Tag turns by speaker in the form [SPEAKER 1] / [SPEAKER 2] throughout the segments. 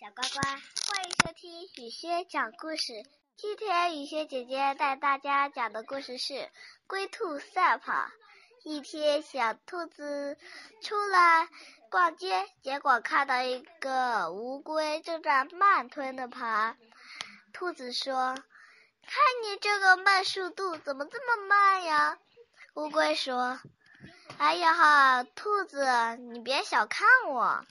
[SPEAKER 1] 小乖乖，欢迎收听雨轩讲故事。今天雨轩姐姐带大家讲的故事是《龟兔赛跑》。一天，小兔子出来逛街，结果看到一个乌龟正在慢吞的爬。兔子说：“看你这个慢速度，怎么这么慢呀？”乌龟说：“哎呀哈，兔子，你别小看我。”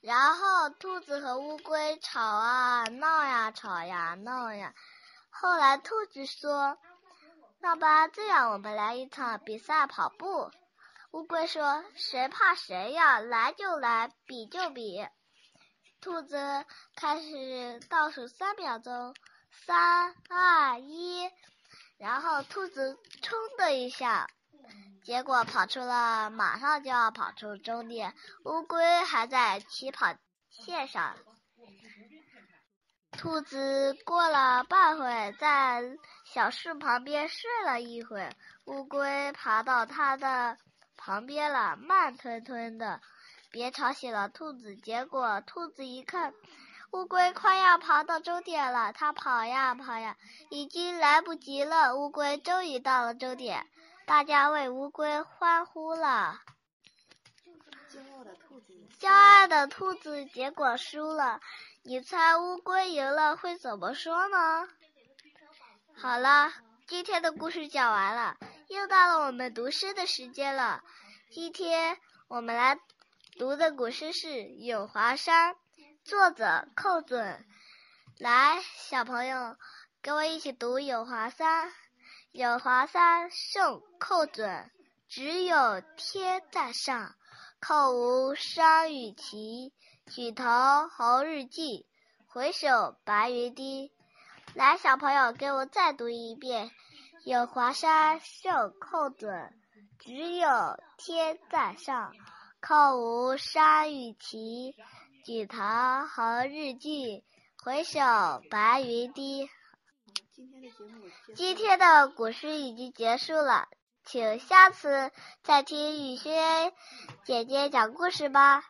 [SPEAKER 1] 然后兔子和乌龟吵啊闹呀，吵呀闹呀。后来兔子说：“那吧，这样我们来一场比赛跑步。”乌龟说：“谁怕谁呀，来就来，比就比。”兔子开始倒数三秒钟，三二一，然后兔子冲的一下。结果跑出了，马上就要跑出终点。乌龟还在起跑线上。兔子过了半会，在小树旁边睡了一会。乌龟爬到它的旁边了，慢吞吞的，别吵醒了兔子。结果兔子一看，乌龟快要爬到终点了，它跑呀跑呀，已经来不及了。乌龟终于到了终点。大家为乌龟欢呼了。
[SPEAKER 2] 骄傲的兔子，
[SPEAKER 1] 骄傲的兔子结果输了。你猜乌龟赢了会怎么说呢？好了，今天的故事讲完了，又到了我们读诗的时间了。今天我们来读的古诗是《咏华山》，作者寇准。来，小朋友，跟我一起读《咏华山》。咏华山，宋·寇准。只有天在上，空无山与齐。举头红日近，回首白云低。来，小朋友，给我再读一遍。咏华山，宋·寇准。只有天在上，空无山与齐。举头红日近，回首白云低。
[SPEAKER 2] 今天的节目，
[SPEAKER 1] 今天的古诗已经结束了，请下次再听雨轩姐姐讲故事吧。